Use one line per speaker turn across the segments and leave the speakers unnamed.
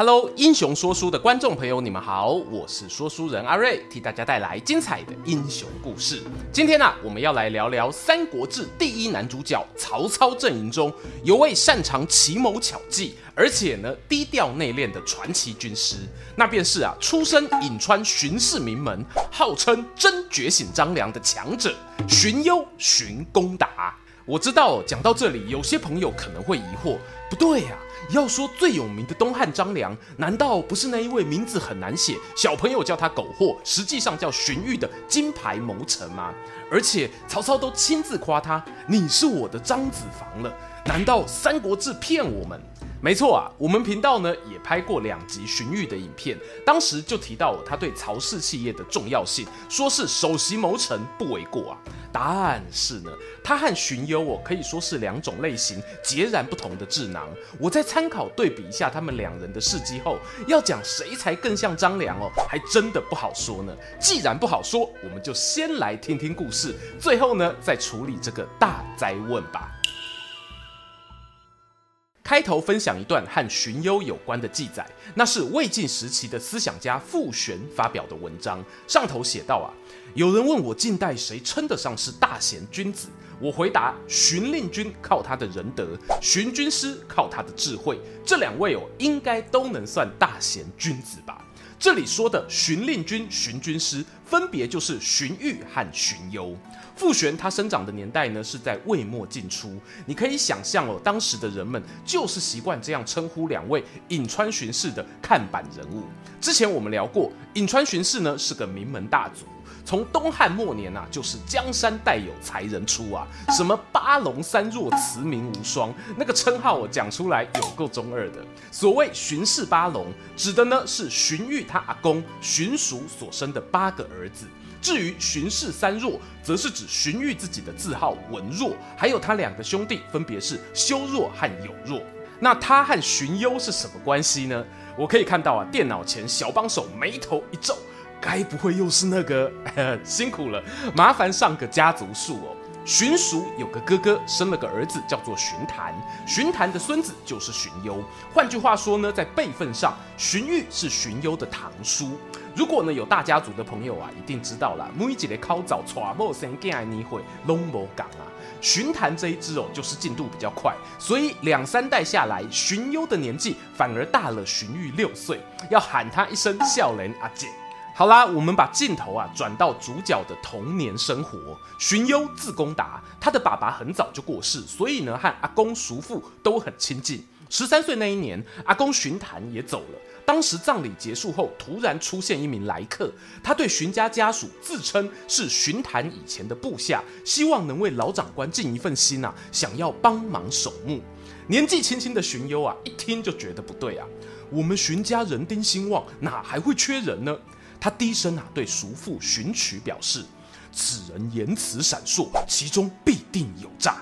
Hello，英雄说书的观众朋友，你们好，我是说书人阿瑞，替大家带来精彩的英雄故事。今天呢、啊，我们要来聊聊《三国志》第一男主角曹操阵营中有位擅长奇谋巧计，而且呢低调内敛的传奇军师，那便是啊出身颍川荀氏名门，号称真觉醒张良的强者荀攸、荀公达。我知道讲到这里，有些朋友可能会疑惑，不对呀、要说最有名的东汉张良，难道不是那一位名字很难写，小朋友叫他苟货，实际上叫荀彧的金牌谋臣吗？而且曹操都亲自夸他：“你是我的张子房了。”难道《三国志》骗我们？没错啊，我们频道呢也拍过两集荀彧的影片，当时就提到他对曹氏企业的重要性，说是首席谋臣不为过啊。但是呢，他和荀攸哦可以说是两种类型截然不同的智囊。我在参考对比一下他们两人的事迹后，要讲谁才更像张良哦，还真的不好说呢。既然不好说，我们就先来听听故事，最后呢再处理这个大哉问吧。开头分享一段和荀攸有关的记载，那是魏晋时期的思想家傅玄发表的文章。上头写道啊，有人问我近代谁称得上是大贤君子，我回答：荀令君靠他的仁德，荀军师靠他的智慧，这两位哦，应该都能算大贤君子吧。这里说的荀令君、荀军师，分别就是荀彧和荀攸。傅玄他生长的年代呢，是在魏末晋初。你可以想象哦，当时的人们就是习惯这样称呼两位颍川荀氏的看板人物。之前我们聊过，颍川荀氏呢是个名门大族。从东汉末年啊，就是江山代有才人出啊，什么八龙三若，慈名无双，那个称号我讲出来有够中二的。所谓荀氏八龙，指的呢是荀彧他阿公荀叔所生的八个儿子。至于荀氏三若，则是指荀彧自己的字号文若，还有他两个兄弟，分别是修若和有若。那他和荀攸是什么关系呢？我可以看到啊，电脑前小帮手眉头一皱。该不会又是那个？辛苦了，麻烦上个家族树哦。荀叔有个哥哥，生了个儿子，叫做荀谭。荀谭的孙子就是荀攸。换句话说呢，在辈分上，荀彧是荀攸的堂叔。如果呢有大家族的朋友啊，一定知道了。每一个考早娶某生囝的年会拢无共啊。荀谭这一支哦，就是进度比较快，所以两三代下来，荀攸的年纪反而大了荀彧六岁，要喊他一声少年阿姐。好啦，我们把镜头啊转到主角的童年生活。荀攸字公达，他的爸爸很早就过世，所以呢和阿公叔父都很亲近。十三岁那一年，阿公荀谈也走了。当时葬礼结束后，突然出现一名来客，他对荀家家属自称是荀谈以前的部下，希望能为老长官尽一份心啊，想要帮忙守墓。年纪轻轻的荀攸啊，一听就觉得不对啊，我们荀家人丁兴旺，哪还会缺人呢？他低声啊对叔父荀渠表示：“此人言辞闪烁，其中必定有诈。”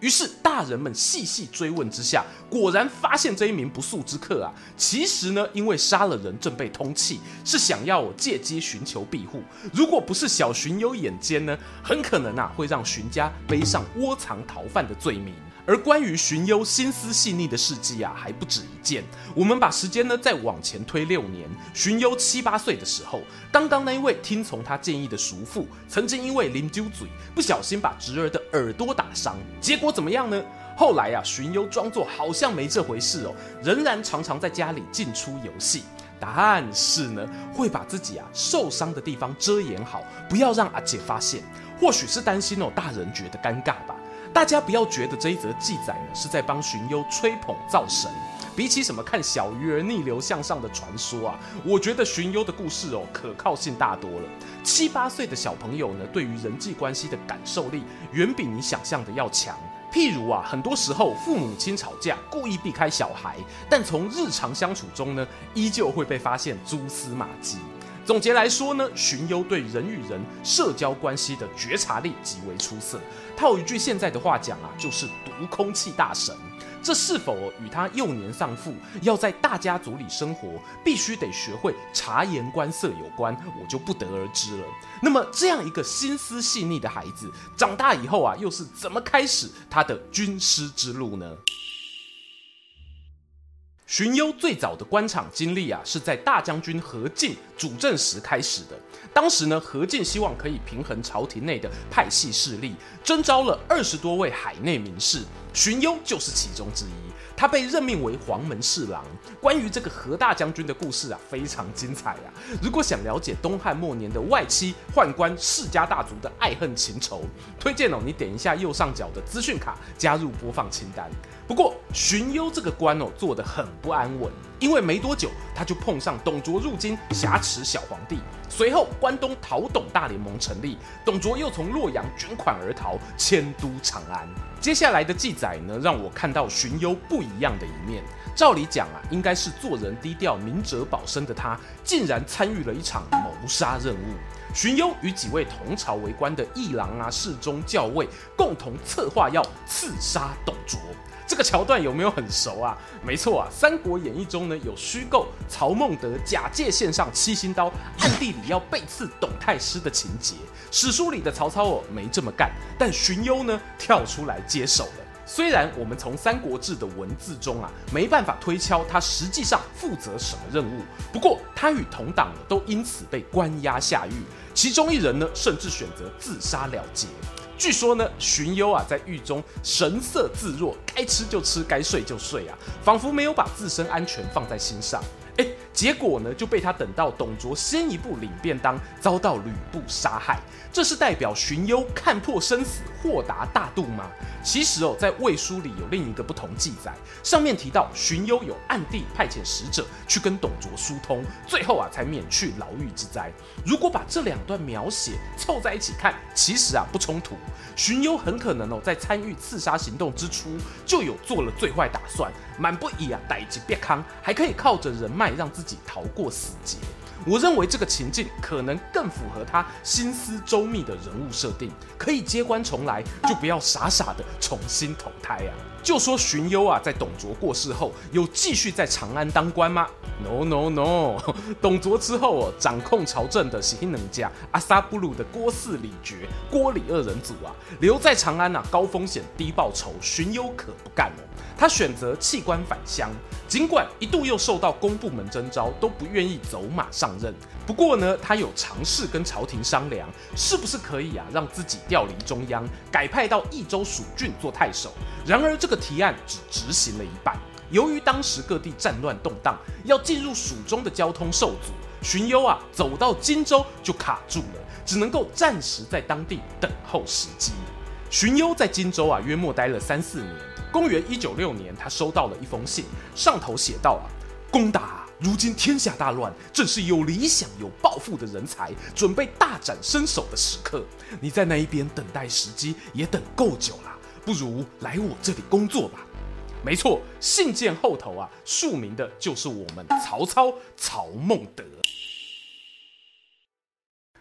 于是大人们细细追问之下，果然发现这一名不速之客啊，其实呢因为杀了人正被通缉，是想要我借机寻求庇护。如果不是小荀攸眼尖呢，很可能啊会让荀家背上窝藏逃犯的罪名。而关于荀攸心思细腻的事迹啊，还不止一件。我们把时间呢再往前推六年，荀攸七八岁的时候，刚刚那一位听从他建议的叔父，曾经因为啉酒醉，不小心把侄儿的耳朵打伤，结果怎么样呢？后来啊，荀攸装作好像没这回事哦，仍然常常在家里进出游戏，但是呢，会把自己啊受伤的地方遮掩好，不要让阿姐发现。或许是担心哦，大人觉得尴尬吧。大家不要觉得这一则记载呢是在帮荀攸吹捧造神，比起什么看小鱼儿逆流向上的传说啊，我觉得荀攸的故事哦可靠性大多了。七八岁的小朋友呢，对于人际关系的感受力远比你想象的要强。譬如啊，很多时候父母亲吵架，故意避开小孩，但从日常相处中呢，依旧会被发现蛛丝马迹。总结来说呢，荀攸对人与人社交关系的觉察力极为出色。套一句现在的话讲啊，就是读空气大神。这是否与他幼年丧父，要在大家族里生活，必须得学会察言观色有关，我就不得而知了。那么，这样一个心思细腻的孩子，长大以后啊，又是怎么开始他的军师之路呢？荀攸最早的官场经历啊，是在大将军何进主政时开始的。当时呢，何进希望可以平衡朝廷内的派系势力，征召了二十多位海内名士，荀攸就是其中之一。他被任命为黄门侍郎。关于这个何大将军的故事啊，非常精彩啊！如果想了解东汉末年的外戚、宦官、世家大族的爱恨情仇，推荐哦，你点一下右上角的资讯卡，加入播放清单。不过荀攸这个官哦，做得很不安稳，因为没多久他就碰上董卓入京挟持小皇帝，随后关东讨董大联盟成立，董卓又从洛阳卷款而逃，迁都长安。接下来的记载呢，让我看到荀攸不一样的一面。照理讲啊，应该是做人低调、明哲保身的他，竟然参与了一场谋杀任务。荀攸与几位同朝为官的议郎啊、侍中、校尉共同策划要刺杀董卓。这个桥段有没有很熟啊？没错啊，《三国演义》中呢有虚构曹孟德假借献上七星刀，暗地里要背刺董太师的情节。史书里的曹操哦没这么干，但荀攸呢跳出来接手了。虽然我们从《三国志》的文字中啊没办法推敲他实际上负责什么任务，不过他与同党都因此被关押下狱，其中一人呢甚至选择自杀了结。据说呢，荀攸啊在狱中神色自若，该吃就吃，该睡就睡啊，仿佛没有把自身安全放在心上。哎，结果呢就被他等到董卓先一步领便当，遭到吕布杀害。这是代表荀攸看破生死，豁达大度吗？其实哦，在魏书里有另一个不同记载，上面提到荀攸有暗地派遣使者去跟董卓疏通，最后啊才免去牢狱之灾。如果把这两段描写凑在一起看，其实啊不冲突。荀攸很可能哦在参与刺杀行动之初就有做了最坏打算，满不以啊代志别康，还可以靠着人脉让自己逃过死劫。我认为这个情境可能更符合他心思周密的人物设定，可以接官重来，就不要傻傻的重新投胎啊！就说荀攸啊，在董卓过世后，有继续在长安当官吗？No No No，董卓之后哦，掌控朝政的是能家阿萨布鲁的郭汜、李傕、郭李二人组啊，留在长安啊，高风险低报酬，荀攸可不干哦。他选择弃官返乡，尽管一度又受到公部门征召，都不愿意走马上任。不过呢，他有尝试跟朝廷商量，是不是可以啊，让自己调离中央，改派到益州蜀郡做太守。然而这个提案只执行了一半。由于当时各地战乱动荡，要进入蜀中的交通受阻，荀攸啊走到荆州就卡住了，只能够暂时在当地等候时机。荀攸在荆州啊约莫待了三四年。公元一九六年，他收到了一封信，上头写道：“啊，攻打，如今天下大乱，正是有理想、有抱负的人才准备大展身手的时刻。你在那一边等待时机也等够久了，不如来我这里工作吧。”没错，信件后头啊，署名的就是我们曹操曹孟德。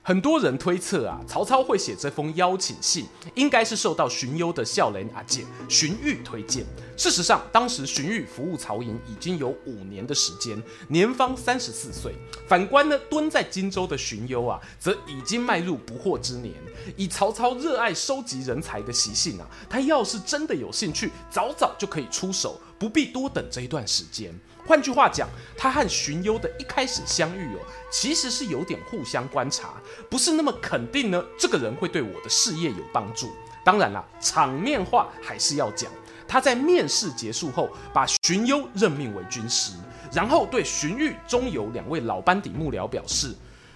很多人推测啊，曹操会写这封邀请信，应该是受到荀攸的少年阿姐荀彧推荐。事实上，当时荀彧服务曹营已经有五年的时间，年方三十四岁。反观呢，蹲在荆州的荀攸啊，则已经迈入不惑之年。以曹操热爱收集人才的习性啊，他要是真的有兴趣，早早就可以出手，不必多等这一段时间。换句话讲，他和荀攸的一开始相遇哦，其实是有点互相观察，不是那么肯定呢。这个人会对我的事业有帮助。当然啦，场面话还是要讲。他在面试结束后，把荀攸任命为军师，然后对荀彧、钟繇两位老班底幕僚表示：“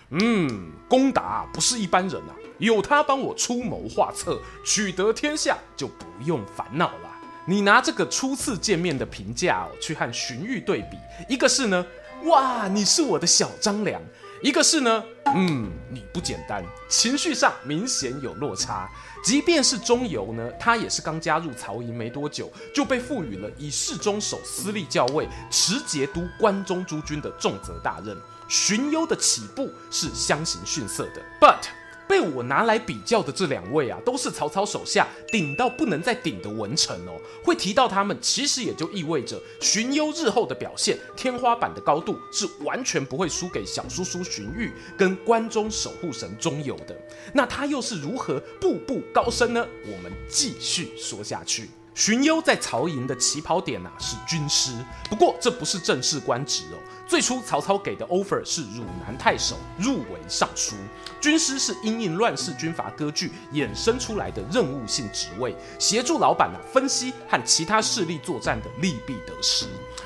嗯，公达不是一般人啊，有他帮我出谋划策，取得天下就不用烦恼了。”你拿这个初次见面的评价哦，去和荀彧对比，一个是呢，哇，你是我的小张良；一个是呢，嗯，你不简单，情绪上明显有落差。即便是钟繇呢，他也是刚加入曹营没多久，就被赋予了以侍中守司隶校尉、持节都关中诸军的重责大任。荀攸的起步是相形逊色的。But 被我拿来比较的这两位啊，都是曹操手下顶到不能再顶的文臣哦。会提到他们，其实也就意味着荀攸日后的表现天花板的高度是完全不会输给小叔叔荀彧跟关中守护神钟繇的。那他又是如何步步高升呢？我们继续说下去。荀攸在曹营的起跑点啊是军师，不过这不是正式官职哦。最初曹操给的 offer 是汝南太守，入为尚书。军师是因应乱世军阀割据衍生出来的任务性职位，协助老板啊分析和其他势力作战的利弊得失。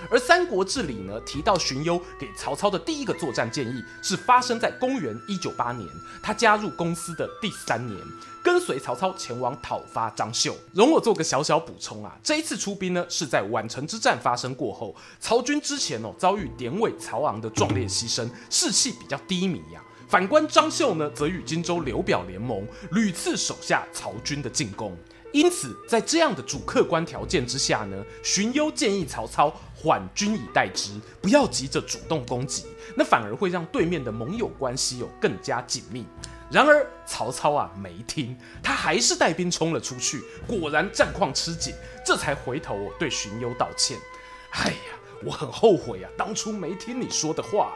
而《三国志》里呢提到荀攸给曹操的第一个作战建议是发生在公元一九八年，他加入公司的第三年。跟随曹操前往讨伐张绣，容我做个小小补充啊，这一次出兵呢是在宛城之战发生过后，曹军之前哦遭遇典韦曹昂的壮烈牺牲，士气比较低迷呀、啊。反观张绣呢，则与荆州刘表联盟，屡次手下曹军的进攻。因此，在这样的主客观条件之下呢，荀攸建议曹操缓军以待之，不要急着主动攻击，那反而会让对面的盟友关系有更加紧密。然而曹操啊没听，他还是带兵冲了出去，果然战况吃紧，这才回头对荀攸道歉。哎呀，我很后悔啊，当初没听你说的话。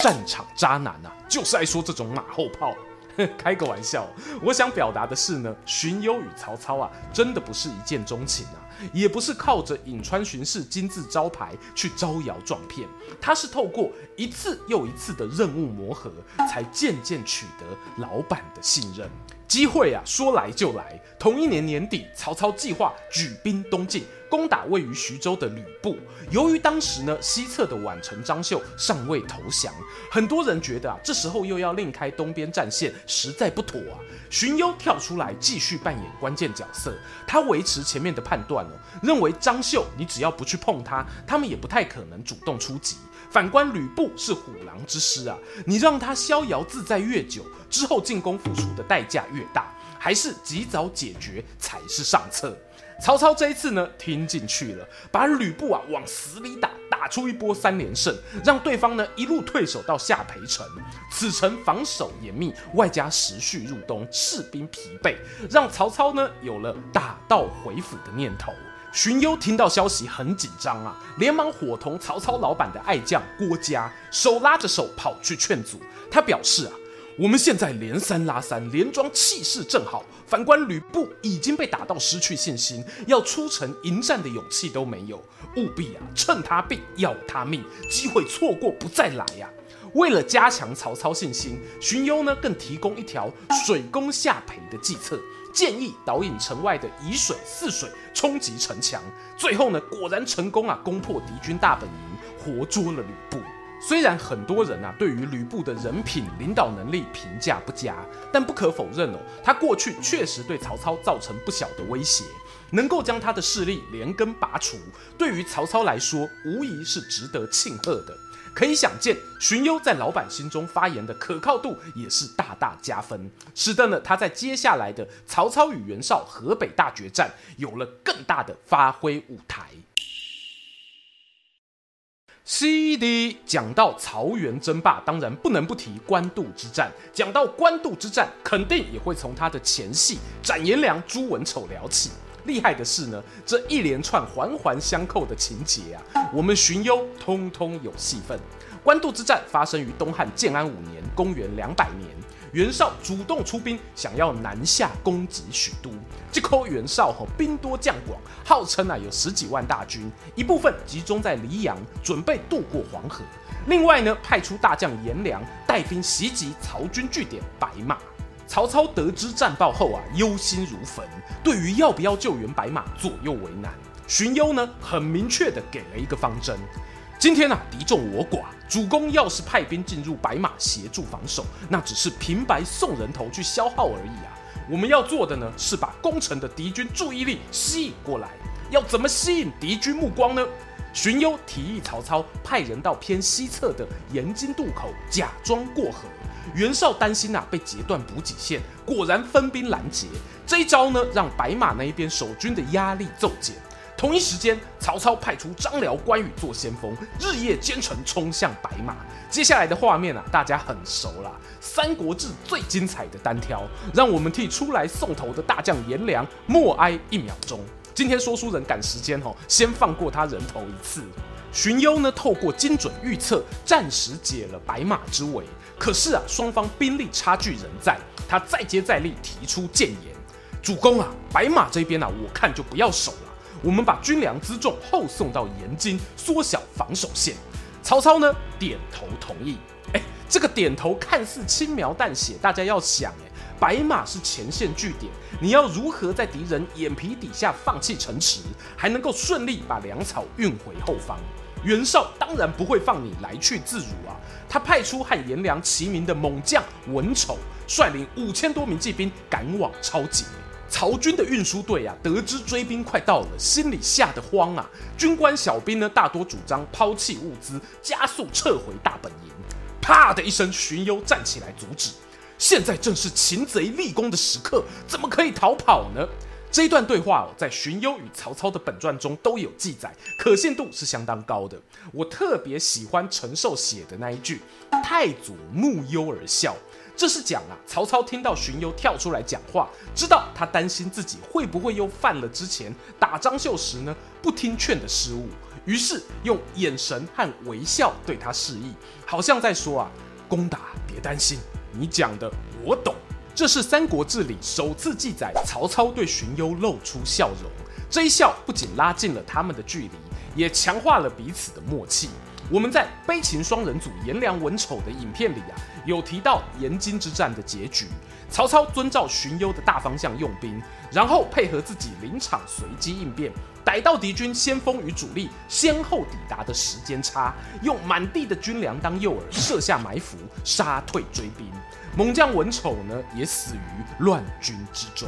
战场渣男啊，就是爱说这种马后炮。开个玩笑，我想表达的是呢，荀攸与曹操啊，真的不是一见钟情啊。也不是靠着颍川荀氏金字招牌去招摇撞骗，他是透过一次又一次的任务磨合，才渐渐取得老板的信任。机会啊，说来就来。同一年年底，曹操计划举兵东进，攻打位于徐州的吕布。由于当时呢，西侧的宛城张绣尚未投降，很多人觉得啊，这时候又要另开东边战线，实在不妥啊。荀攸跳出来继续扮演关键角色，他维持前面的判断哦，认为张绣你只要不去碰他，他们也不太可能主动出击。反观吕布是虎狼之师啊，你让他逍遥自在越久，之后进攻付出的代价越大，还是及早解决才是上策。曹操这一次呢，听进去了，把吕布啊往死里打，打出一波三连胜，让对方呢一路退守到下邳城。此城防守严密，外加时序入冬，士兵疲惫，让曹操呢有了打道回府的念头。荀攸听到消息很紧张啊，连忙伙同曹操老板的爱将郭嘉，手拉着手跑去劝阻。他表示啊，我们现在连三拉三，连庄气势正好。反观吕布已经被打到失去信心，要出城迎战的勇气都没有。务必啊，趁他病要他命，机会错过不再来呀、啊。为了加强曹操信心，荀攸呢更提供一条水攻下邳的计策。建议导引城外的沂水、泗水冲击城墙，最后呢，果然成功啊，攻破敌军大本营，活捉了吕布。虽然很多人啊对于吕布的人品、领导能力评价不佳，但不可否认哦，他过去确实对曹操造成不小的威胁，能够将他的势力连根拔除，对于曹操来说，无疑是值得庆贺的。可以想见，荀攸在老板心中发言的可靠度也是大大加分，使得呢他在接下来的曹操与袁绍河北大决战有了更大的发挥舞台。CD 讲到曹袁争霸，当然不能不提官渡之战。讲到官渡之战，肯定也会从他的前戏斩颜良、诛文丑聊起。厉害的是呢，这一连串环环相扣的情节啊，我们荀攸通通有戏份。官渡之战发生于东汉建安五年，公元两百年，袁绍主动出兵，想要南下攻击许都。这口袁绍吼兵多将广，号称啊有十几万大军，一部分集中在黎阳，准备渡过黄河；另外呢，派出大将颜良带兵袭击曹军据点白马。曹操得知战报后啊，忧心如焚，对于要不要救援白马左右为难。荀攸呢，很明确的给了一个方针：今天啊，敌众我寡，主公要是派兵进入白马协助防守，那只是平白送人头去消耗而已啊。我们要做的呢，是把攻城的敌军注意力吸引过来。要怎么吸引敌军目光呢？荀攸提议曹操派人到偏西侧的盐津渡口假装过河。袁绍担心呐、啊、被截断补给线，果然分兵拦截。这一招呢，让白马那一边守军的压力骤减。同一时间，曹操派出张辽、关羽做先锋，日夜兼程冲向白马。接下来的画面啊，大家很熟啦，《三国志》最精彩的单挑，让我们替出来送头的大将颜良默哀一秒钟。今天说书人赶时间哦，先放过他人头一次。荀攸呢，透过精准预测，暂时解了白马之围。可是啊，双方兵力差距仍在，他再接再厉，提出谏言：“主公啊，白马这边啊，我看就不要守了，我们把军粮辎重后送到延津，缩小防守线。”曹操呢，点头同意。哎，这个点头看似轻描淡写，大家要想，哎。白马是前线据点，你要如何在敌人眼皮底下放弃城池，还能够顺利把粮草运回后方？袁绍当然不会放你来去自如啊！他派出和颜良齐名的猛将文丑，率领五千多名骑兵赶往抄捷。曹军的运输队啊，得知追兵快到了，心里吓得慌啊！军官小兵呢，大多主张抛弃物资，加速撤回大本营。啪的一声，荀攸站起来阻止。现在正是擒贼立功的时刻，怎么可以逃跑呢？这一段对话哦，在荀攸与曹操的本传中都有记载，可信度是相当高的。我特别喜欢陈寿写的那一句“太祖慕攸而笑”，这是讲啊，曹操听到荀攸跳出来讲话，知道他担心自己会不会又犯了之前打张绣时呢不听劝的失误，于是用眼神和微笑对他示意，好像在说啊，攻打别担心。你讲的我懂，这是《三国志》里首次记载曹操对荀攸露出笑容。这一笑不仅拉近了他们的距离，也强化了彼此的默契。我们在《悲情双人组颜良文丑》的影片里啊，有提到延津之战的结局。曹操遵照荀攸的大方向用兵，然后配合自己临场随机应变，逮到敌军先锋与主力先后抵达的时间差，用满地的军粮当诱饵，设下埋伏，杀退追兵。猛将文丑呢，也死于乱军之中。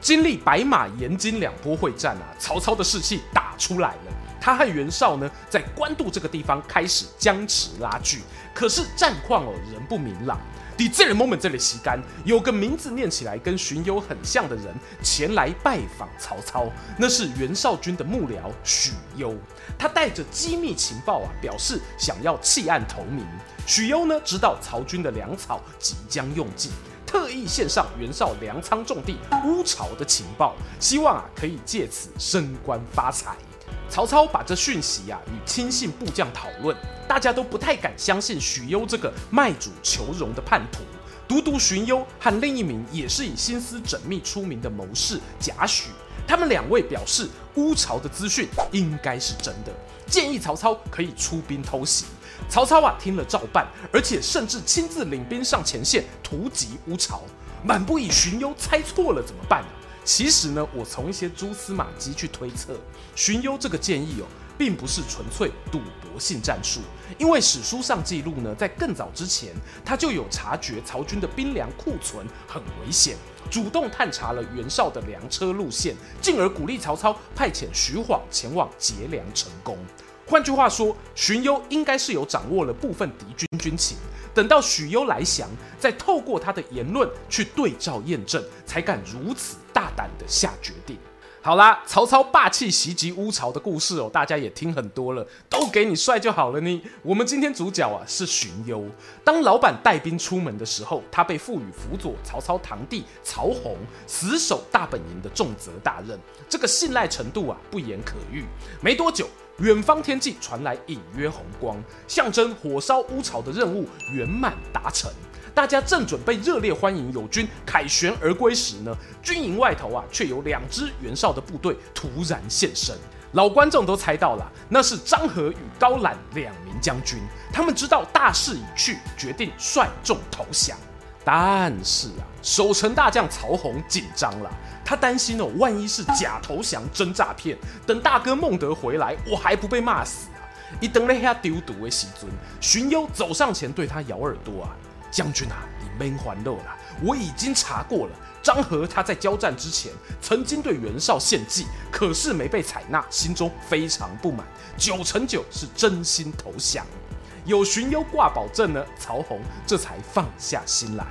经历白马、延津两波会战啊，曹操的士气打出来了。他和袁绍呢，在官渡这个地方开始僵持拉锯，可是战况哦仍不明朗。第这个 moment 这里吸干，有个名字念起来跟荀攸很像的人前来拜访曹操，那是袁绍军的幕僚许攸。他带着机密情报啊，表示想要弃暗投明。许攸呢，知道曹军的粮草即将用尽，特意献上袁绍粮仓重地乌巢的情报，希望啊可以借此升官发财。曹操把这讯息啊与亲信部将讨论，大家都不太敢相信许攸这个卖主求荣的叛徒。独独荀攸和另一名也是以心思缜密出名的谋士贾诩，他们两位表示乌巢的资讯应该是真的，建议曹操可以出兵偷袭。曹操啊听了照办，而且甚至亲自领兵上前线突击乌巢。满不以荀攸猜错了怎么办呢？其实呢，我从一些蛛丝马迹去推测，荀攸这个建议哦，并不是纯粹赌博性战术，因为史书上记录呢，在更早之前，他就有察觉曹军的兵粮库存很危险，主动探查了袁绍的粮车路线，进而鼓励曹操派遣徐晃前往劫粮成功。换句话说，荀攸应该是有掌握了部分敌军军情。等到许攸来降，再透过他的言论去对照验证，才敢如此大胆的下决定。好啦，曹操霸气袭击乌巢的故事哦，大家也听很多了，都给你帅就好了呢。我们今天主角啊是荀攸。当老板带兵出门的时候，他被赋予辅佐曹操堂弟曹洪死守大本营的重责大任，这个信赖程度啊不言可喻。没多久。远方天际传来隐约红光，象征火烧乌巢的任务圆满达成。大家正准备热烈欢迎友军凯旋而归时呢，军营外头啊，却有两支袁绍的部队突然现身。老观众都猜到了，那是张郃与高览两名将军。他们知道大势已去，决定率众投降。但是啊，守城大将曹洪紧张了。他担心哦，万一是假投降真诈骗，等大哥孟德回来，我还不被骂死啊！一等了下丢毒为喜尊，荀攸走上前对他咬耳朵啊，将军啊，你免烦恼了，我已经查过了，张郃他在交战之前曾经对袁绍献计，可是没被采纳，心中非常不满，九成九是真心投降。有荀攸挂保证呢，曹洪这才放下心来。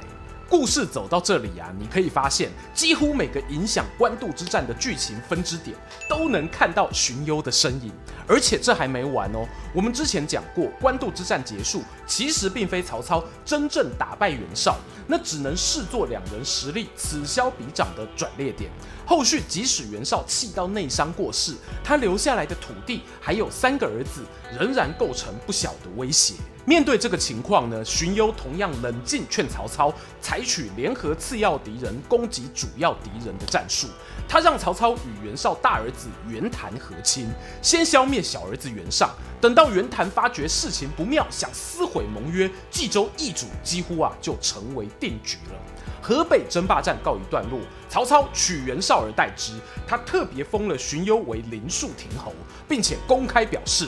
故事走到这里啊，你可以发现，几乎每个影响官渡之战的剧情分支点，都能看到荀攸的身影。而且这还没完哦，我们之前讲过，官渡之战结束，其实并非曹操真正打败袁绍，那只能视作两人实力此消彼长的转捩点。后续即使袁绍气到内伤过世，他留下来的土地还有三个儿子，仍然构成不小的威胁。面对这个情况呢，荀攸同样冷静劝曹操采取联合次要敌人攻击主要敌人的战术。他让曹操与袁绍大儿子袁谭和亲，先消灭小儿子袁尚。等到袁谭发觉事情不妙，想撕毁盟约，冀州易主几乎啊就成为定局了。河北争霸战告一段落，曹操取袁绍而代之，他特别封了荀攸为临沭亭侯，并且公开表示。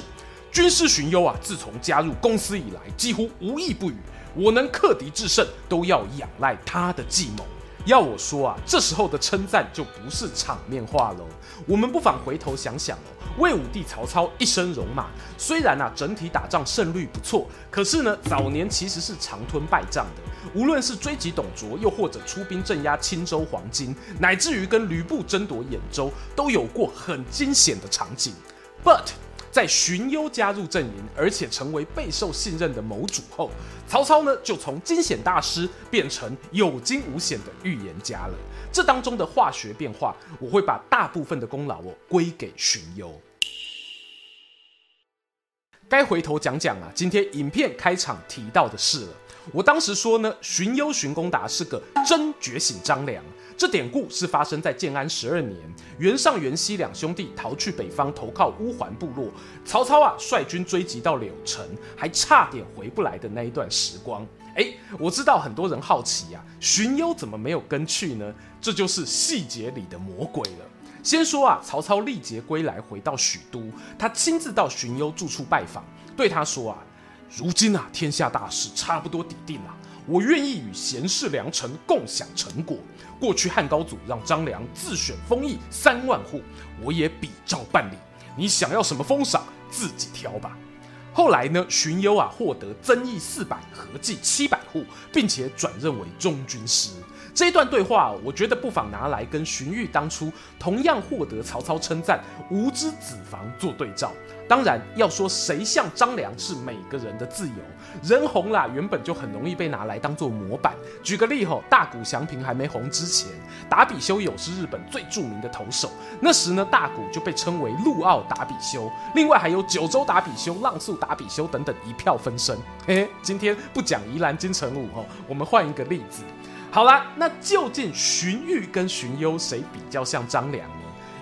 军师荀攸啊，自从加入公司以来，几乎无役不语。我能克敌制胜，都要仰赖他的计谋。要我说啊，这时候的称赞就不是场面话喽。我们不妨回头想想，魏武帝曹操一生戎马，虽然啊整体打仗胜率不错，可是呢早年其实是常吞败仗的。无论是追击董卓，又或者出兵镇压青州黄巾，乃至于跟吕布争夺兖州，都有过很惊险的场景。But 在荀攸加入阵营，而且成为备受信任的谋主后，曹操呢就从惊险大师变成有惊无险的预言家了。这当中的化学变化，我会把大部分的功劳哦归给荀攸。该回头讲讲啊，今天影片开场提到的事了。我当时说呢，荀攸荀公达是个真觉醒张良。这典故是发生在建安十二年，袁尚、袁熙两兄弟逃去北方投靠乌桓部落，曹操啊率军追击到柳城，还差点回不来的那一段时光。哎，我知道很多人好奇呀、啊，荀攸怎么没有跟去呢？这就是细节里的魔鬼了。先说啊，曹操历劫归来，回到许都，他亲自到荀攸住处拜访，对他说啊，如今啊天下大势差不多底定了，我愿意与贤士良臣共享成果。过去汉高祖让张良自选封邑三万户，我也比照办理。你想要什么封赏，自己挑吧。后来呢，荀攸啊获得增邑四百，合计七百户，并且转任为中军师。这段对话，我觉得不妨拿来跟荀彧当初同样获得曹操称赞“无知子房”做对照。当然，要说谁像张良是每个人的自由，人红啦，原本就很容易被拿来当做模板。举个例吼，大谷翔平还没红之前，达比修有是日本最著名的投手，那时呢，大谷就被称为陆奥达比修，另外还有九州达比修、浪速达比修等等一票分身。嘿嘿，今天不讲宜兰金城武吼，我们换一个例子。好啦，那究竟荀彧跟荀攸谁比较像张良呢？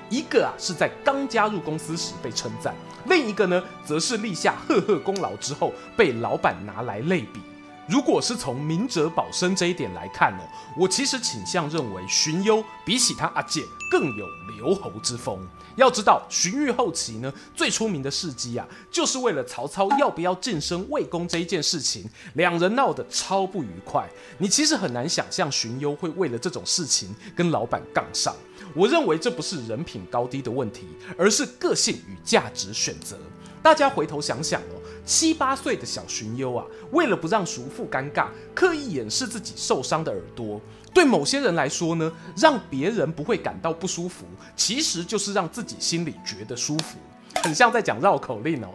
一个啊是在刚加入公司时被称赞，另一个呢则是立下赫赫功劳之后被老板拿来类比。如果是从明哲保身这一点来看呢，我其实倾向认为荀攸比起他阿健更有留侯之风。要知道，荀彧后期呢最出名的事迹啊，就是为了曹操要不要晋升魏公这一件事情，两人闹得超不愉快。你其实很难想象荀攸会为了这种事情跟老板杠上。我认为这不是人品高低的问题，而是个性与价值选择。大家回头想想哦，七八岁的小荀攸啊，为了不让叔父尴尬，刻意掩饰自己受伤的耳朵。对某些人来说呢，让别人不会感到不舒服，其实就是让自己心里觉得舒服，很像在讲绕口令哦。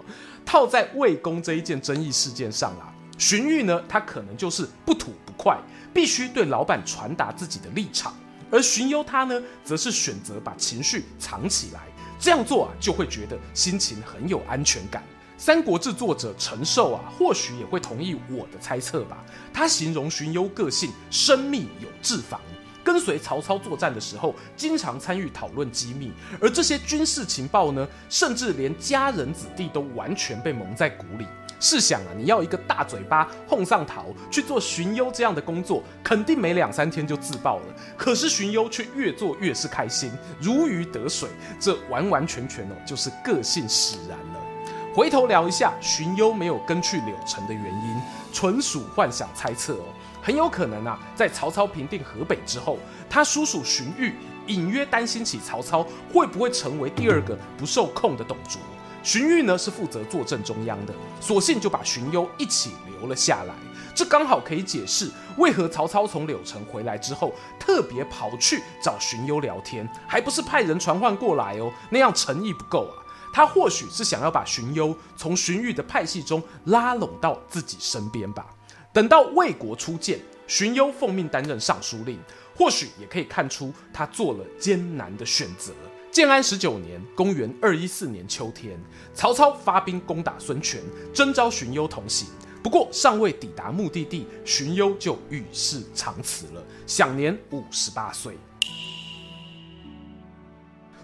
套在魏公这一件争议事件上啊，荀彧呢，他可能就是不吐不快，必须对老板传达自己的立场，而荀攸他呢，则是选择把情绪藏起来，这样做啊，就会觉得心情很有安全感。《三国志》作者陈寿啊，或许也会同意我的猜测吧。他形容荀攸个性深密有智防，跟随曹操作战的时候，经常参与讨论机密，而这些军事情报呢，甚至连家人子弟都完全被蒙在鼓里。试想啊，你要一个大嘴巴哄上桃去做荀攸这样的工作，肯定没两三天就自爆了。可是荀攸却越做越是开心，如鱼得水，这完完全全哦，就是个性使然了。回头聊一下荀攸没有跟去柳城的原因，纯属幻想猜测哦。很有可能啊，在曹操平定河北之后，他叔叔荀彧隐约担心起曹操会不会成为第二个不受控的董卓。荀彧呢是负责坐镇中央的，索性就把荀攸一起留了下来。这刚好可以解释为何曹操从柳城回来之后，特别跑去找荀攸聊天，还不是派人传唤过来哦，那样诚意不够啊。他或许是想要把荀攸从荀彧的派系中拉拢到自己身边吧。等到魏国初建，荀攸奉命担任尚书令，或许也可以看出他做了艰难的选择。建安十九年（公元二一四年秋天），曹操发兵攻打孙权，征召荀攸同行。不过尚未抵达目的地，荀攸就与世长辞了，享年五十八岁。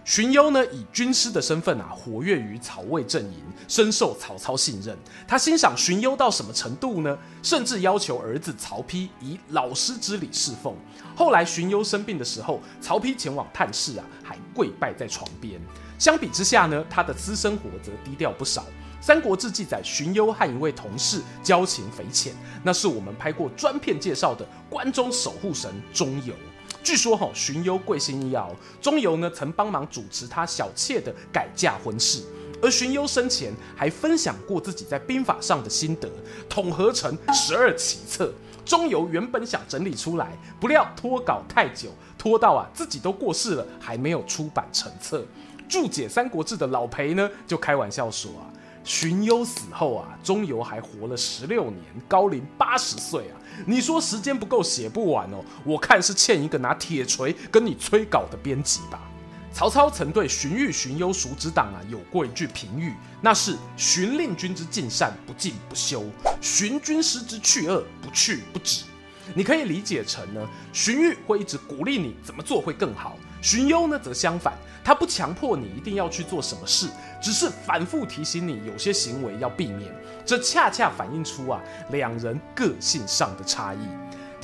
荀攸呢，以军师的身份啊，活跃于曹魏阵营，深受曹操信任。他欣赏荀攸到什么程度呢？甚至要求儿子曹丕以老师之礼侍奉。后来荀攸生病的时候，曹丕前往探视啊，还跪拜在床边。相比之下呢，他的私生活则低调不少。《三国志》记载，荀攸和一位同事交情匪浅，那是我们拍过专片介绍的关中守护神钟繇。据说哈，荀攸贵姓一尧，钟繇呢曾帮忙主持他小妾的改嫁婚事，而荀攸生前还分享过自己在兵法上的心得，统合成十二奇策。钟繇原本想整理出来，不料拖稿太久，拖到啊自己都过世了，还没有出版成册。注解《三国志》的老裴呢就开玩笑说啊。荀攸死后啊，钟繇还活了十六年，高龄八十岁啊！你说时间不够写不完哦？我看是欠一个拿铁锤跟你催稿的编辑吧。曹操曾对荀彧、荀攸叔侄党啊有过一句评语，那是“荀令君之尽善，不尽不修；荀军师之去恶，不去不止”。你可以理解成呢，荀彧会一直鼓励你怎么做会更好，荀攸呢则相反。他不强迫你一定要去做什么事，只是反复提醒你有些行为要避免。这恰恰反映出啊两人个性上的差异。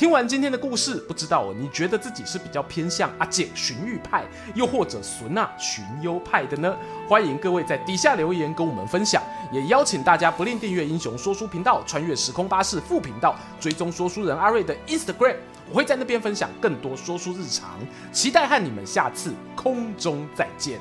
听完今天的故事，不知道你觉得自己是比较偏向阿简荀彧派，又或者孙啊荀攸派的呢？欢迎各位在底下留言跟我们分享，也邀请大家不吝订阅英雄说书频道、穿越时空巴士副频道、追踪说书人阿瑞的 Instagram。我会在那边分享更多说书日常，期待和你们下次空中再见。